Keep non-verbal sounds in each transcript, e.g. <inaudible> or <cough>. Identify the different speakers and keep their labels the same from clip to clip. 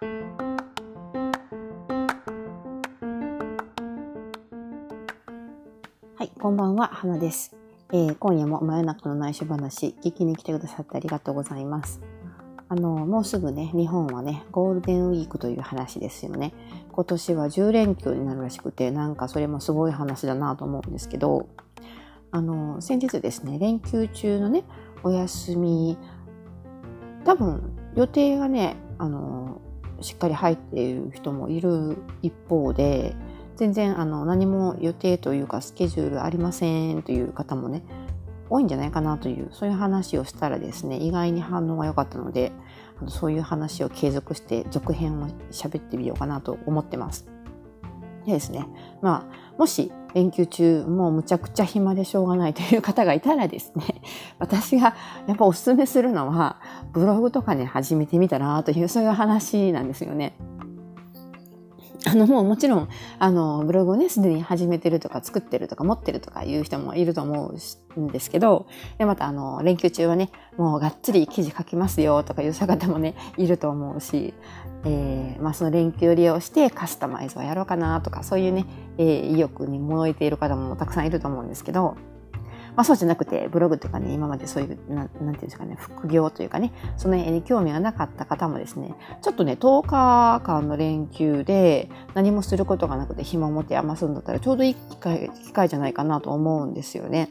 Speaker 1: はい、こんばんは、花です。えー、今夜も真夜中の内緒話、聞きに来てくださってありがとうございます。あの、もうすぐね、日本はね、ゴールデンウィークという話ですよね。今年は10連休になるらしくて、なんかそれもすごい話だなと思うんですけど、あの、先日ですね、連休中のね、お休み、多分予定がね、あの、しっかり入っている人もいる一方で、全然あの何も予定というかスケジュールありませんという方もね多いんじゃないかなというそういう話をしたらですね意外に反応が良かったのであのそういう話を継続して続編を喋ってみようかなと思ってます。でですねまあもし連休中もうむちゃくちゃ暇でしょうがないという方がいたらですね <laughs> 私がやっぱおすすめするのはブログとかね始めてみたらというそういう話なんですよね。あの、もうもちろん、あの、ブログをね、すでに始めてるとか作ってるとか持ってるとかいう人もいると思うんですけど、で、またあの、連休中はね、もうがっつり記事書きますよとかいう方もね、いると思うし、えー、まあその連休を利用してカスタマイズをやろうかなとか、そういうね、えー、意欲に燃えている方もたくさんいると思うんですけど、まあそうじゃなくて、ブログとかね、今までそういう、なんていうんですかね、副業というかね、その辺に興味がなかった方もですね、ちょっとね、10日間の連休で何もすることがなくて暇を持って余すんだったらちょうどいい機会機会じゃないかなと思うんですよね。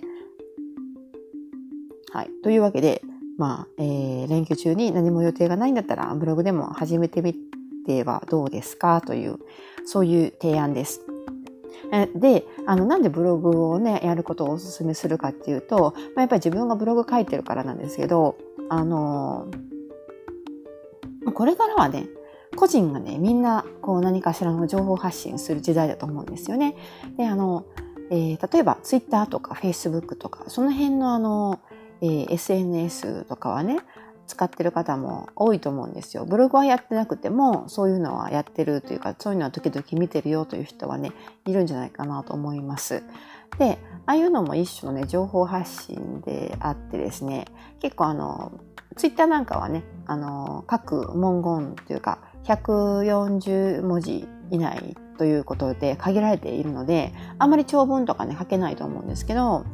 Speaker 1: はい。というわけで、まあ、えー、連休中に何も予定がないんだったら、ブログでも始めてみてはどうですかという、そういう提案です。で、あの、なんでブログをね、やることをお勧めするかっていうと、まあ、やっぱり自分がブログ書いてるからなんですけど、あの、これからはね、個人がね、みんな、こう何かしらの情報発信する時代だと思うんですよね。で、あの、えー、例えば、ツイッターとか、フェイスブックとか、その辺のあの、えー、SNS とかはね、使ってる方も多いと思うんですよ。ブログはやってなくても、そういうのはやってるというか、そういうのは時々見てるよという人はね、いるんじゃないかなと思います。で、ああいうのも一種のね、情報発信であってですね、結構あの、ツイッターなんかはね、あの、各文言というか、140文字以内ということで限られているので、あんまり長文とかね、書けないと思うんですけど、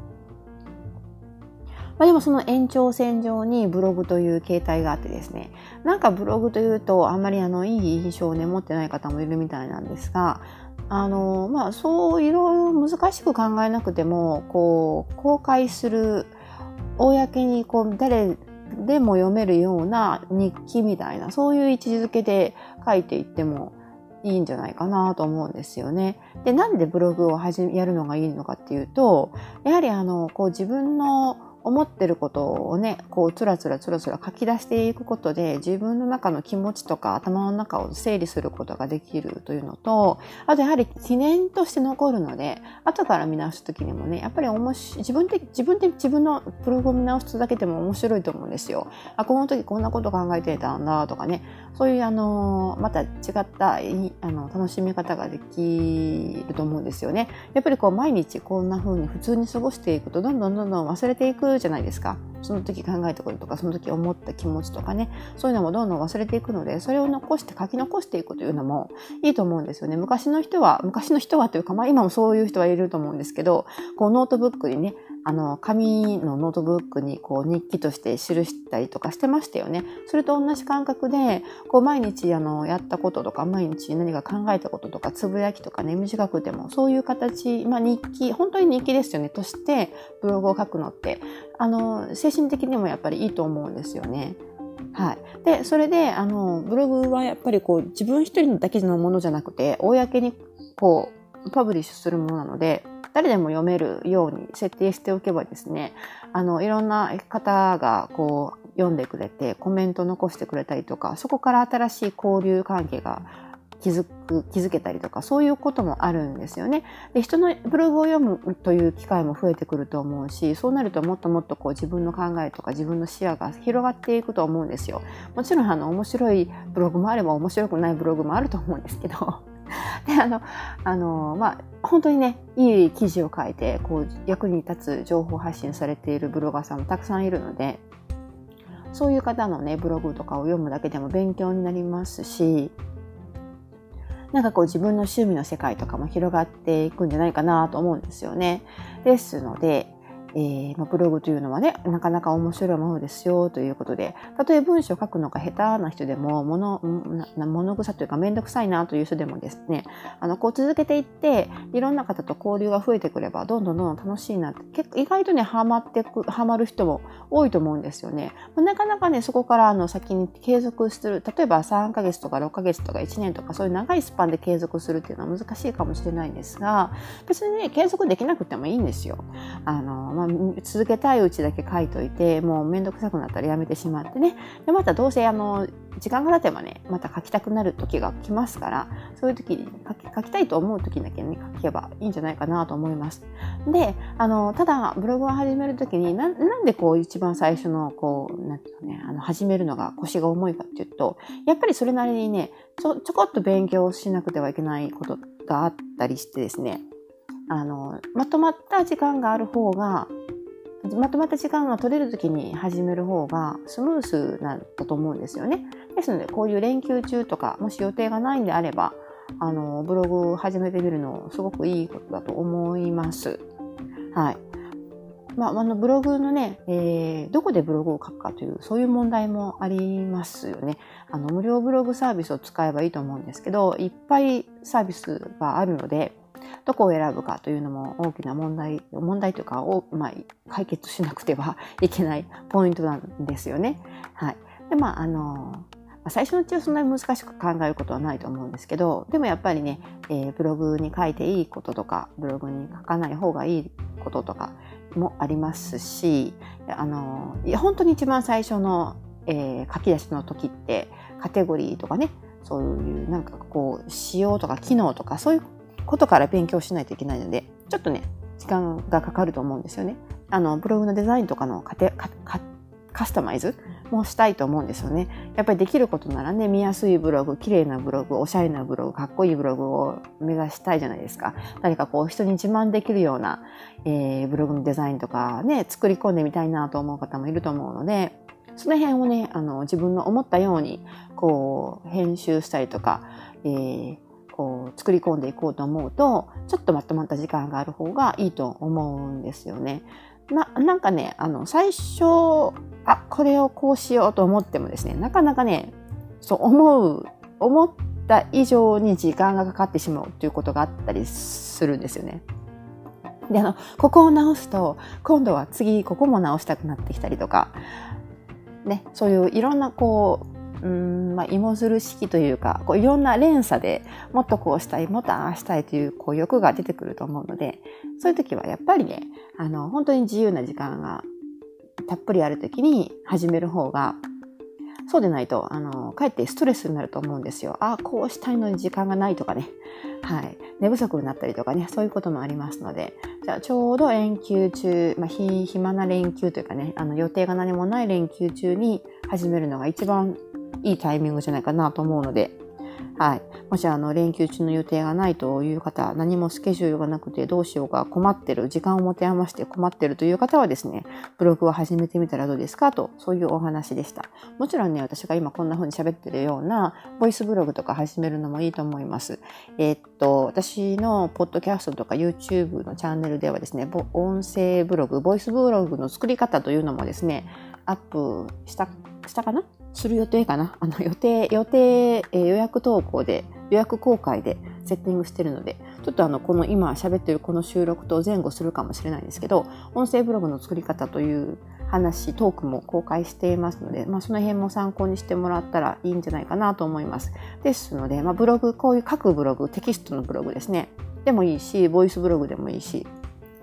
Speaker 1: まあ、でもその延長線上にブログという形態があってですね、なんかブログというとあんまりあのいい印象をね持ってない方もいるみたいなんですが、あの、まあそういろいろ難しく考えなくても、こう、公開する、公にこう誰でも読めるような日記みたいな、そういう位置づけで書いていってもいいんじゃないかなと思うんですよね。で、なんでブログを始め、やるのがいいのかっていうと、やはりあの、こう自分の思ってることをね、こう、つらつらつらつら書き出していくことで、自分の中の気持ちとか頭の中を整理することができるというのと、あとやはり記念として残るので、後から見直すときにもね、やっぱり面白い、自分で、自分で自分のプログを見直すだけでも面白いと思うんですよ。あ、この時こんなこと考えてたんだとかね、そういうあの、また違ったあの楽しみ方ができると思うんですよね。やっぱりこう毎日こんな風に普通に過ごしていくと、どんどんどんどん忘れていくじゃないですか。その時考えたこととか、その時思った気持ちとかね、そういうのもどんどん忘れていくので、それを残して書き残していくというのもいいと思うんですよね。昔の人は、昔の人はというか、まあ今もそういう人はいると思うんですけど、こうノートブックにね、あの、紙のノートブックにこう日記として記したりとかしてましたよね。それと同じ感覚で、こう毎日あの、やったこととか、毎日何か考えたこととか、つぶやきとかね、短くても、そういう形、まあ日記、本当に日記ですよね、としてブログを書くのって、あの、精神的にもやっぱりいいと思うんですよね。はい。で、それで、あの、ブログはやっぱりこう、自分一人だけのものじゃなくて、公にこう、パブリッシュするものなので、誰でも読めるように設定しておけばですね、あの、いろんな方がこう読んでくれてコメント残してくれたりとか、そこから新しい交流関係が気づく、気づけたりとか、そういうこともあるんですよね。で、人のブログを読むという機会も増えてくると思うし、そうなるともっともっとこう自分の考えとか自分の視野が広がっていくと思うんですよ。もちろんあの面白いブログもあれば面白くないブログもあると思うんですけど、で、あの、あの、まあ、本当にね、いい記事を書いて、こう、役に立つ情報発信されているブロガーさんもたくさんいるので、そういう方のね、ブログとかを読むだけでも勉強になりますし、なんかこう自分の趣味の世界とかも広がっていくんじゃないかなと思うんですよね。ですので、えーま、ブログというのはね、なかなか面白いものですよということで、たとえ文章を書くのが下手な人でも、物、物臭というかめんどくさいなという人でもですね、あの、こう続けていって、いろんな方と交流が増えてくれば、どんどんどんどん楽しいなって、結構意外とね、ハマってく、ハマる人も多いと思うんですよね。なかなかね、そこからあの先に継続する、例えば3ヶ月とか6ヶ月とか1年とか、そういう長いスパンで継続するっていうのは難しいかもしれないんですが、別にね、継続できなくてもいいんですよ。あの、あ続けたいうちだけ書いといて、もうめんどくさくなったらやめてしまってね。で、またどうせあの、時間が経てばね、また書きたくなる時が来ますから、そういう時に書きたいと思う時だけね、書けばいいんじゃないかなと思います。で、あの、ただ、ブログを始める時にな、なんでこう一番最初の、こう、なんていうのね、あの、始めるのが腰が重いかっていうと、やっぱりそれなりにね、ちょ、ちょこっと勉強しなくてはいけないことがあったりしてですね、あの、まとまった時間がある方が、まとまった時間が取れる時に始める方がスムースなんだと思うんですよね。ですので、こういう連休中とか、もし予定がないんであれば、あの、ブログを始めてみるのすごくいいことだと思います。はい。まあ、あの、ブログのね、えー、どこでブログを書くかという、そういう問題もありますよね。あの、無料ブログサービスを使えばいいと思うんですけど、いっぱいサービスがあるので、どこを選ぶかというのも大きな問題、問題というか、まあ、解決しなくてはいけないポイントなんですよね。はい。で、まあ、あの、最初のうちはそんなに難しく考えることはないと思うんですけど、でもやっぱりね、えー、ブログに書いていいこととか、ブログに書かない方がいいこととかもありますし、あの、本当に一番最初の、えー、書き出しの時って、カテゴリーとかね、そういうなんかこう、仕様とか機能とか、そういうことから勉強しないといけないので、ちょっとね、時間がかかると思うんですよね。あの、ブログのデザインとかのカテカカスタマイズもしたいと思うんですよね。やっぱりできることならね、見やすいブログ、綺麗なブログ、おしゃれなブログ、かっこいいブログを目指したいじゃないですか。何かこう人に自慢できるような、えー、ブログのデザインとかね、作り込んでみたいなと思う方もいると思うので、その辺をね、あの、自分の思ったように、こう、編集したりとか、えー、こう作り込んでいこうと思うと、ちょっとまとまった時間がある方がいいと思うんですよね。な、なんかね、あの、最初、あ、これをこうしようと思ってもですね、なかなかね、そう思う、思った以上に時間がかかってしまうということがあったりするんですよね。で、あの、ここを直すと、今度は次、ここも直したくなってきたりとか、ね、そういういろんなこう、うんまあ、芋づる式というかこういろんな連鎖でもっとこうしたいもっとああしたいというこう欲が出てくると思うのでそういう時はやっぱりねあの本当に自由な時間がたっぷりある時に始める方がそうでないと、あの、かえってストレスになると思うんですよ。ああ、こうしたいのに時間がないとかね。はい。寝不足になったりとかね、そういうこともありますので、じゃあちょうど連休中、まあ、暇な連休というかね、あの、予定が何もない連休中に始めるのが一番いいタイミングじゃないかなと思うので、はい。もしあの、連休中の予定がないという方、何もスケジュールがなくてどうしようか困ってる、時間を持て余して困ってるという方はですね、ブログを始めてみたらどうですかと、そういうお話でした。もちろんね、私が今こんな風に喋ってるような、ボイスブログとか始めるのもいいと思います。えー、っと、私のポッドキャストとか YouTube のチャンネルではですね、音声ブログ、ボイスブログの作り方というのもですね、アップした、したかなする予定かな？あの予定、予定、えー、予約投稿で、予約公開でセッティングしてるので、ちょっとあの、この今喋ってるこの収録と前後するかもしれないんですけど、音声ブログの作り方という話、トークも公開していますので、まあその辺も参考にしてもらったらいいんじゃないかなと思います。ですので、まあブログ、こういう各ブログ、テキストのブログですね。でもいいし、ボイスブログでもいいし、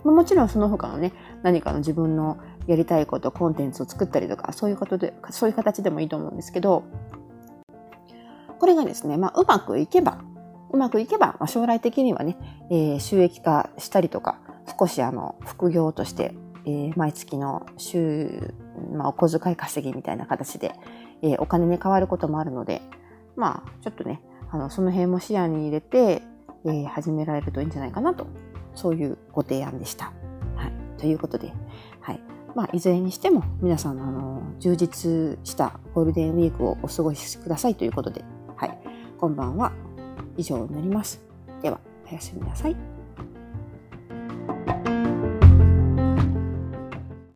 Speaker 1: もちろんその他のね、何かの自分のやりたいこと、コンテンツを作ったりとか、そういうことで、そういう形でもいいと思うんですけど、これがですね、まあ、うまくいけば、うまくいけば、まあ、将来的にはね、えー、収益化したりとか、少しあの、副業として、えー、毎月の週、まあ、お小遣い稼ぎみたいな形で、えー、お金に変わることもあるので、まあ、ちょっとね、あの、その辺も視野に入れて、えー、始められるといいんじゃないかなと、そういうご提案でした。はい。ということで、はい。まあ、いずれにしても皆さんのあの充実したゴールデンウィークをお過ごしくださいということで、はい、こんばんは。以上になります。では、おやすみなさい。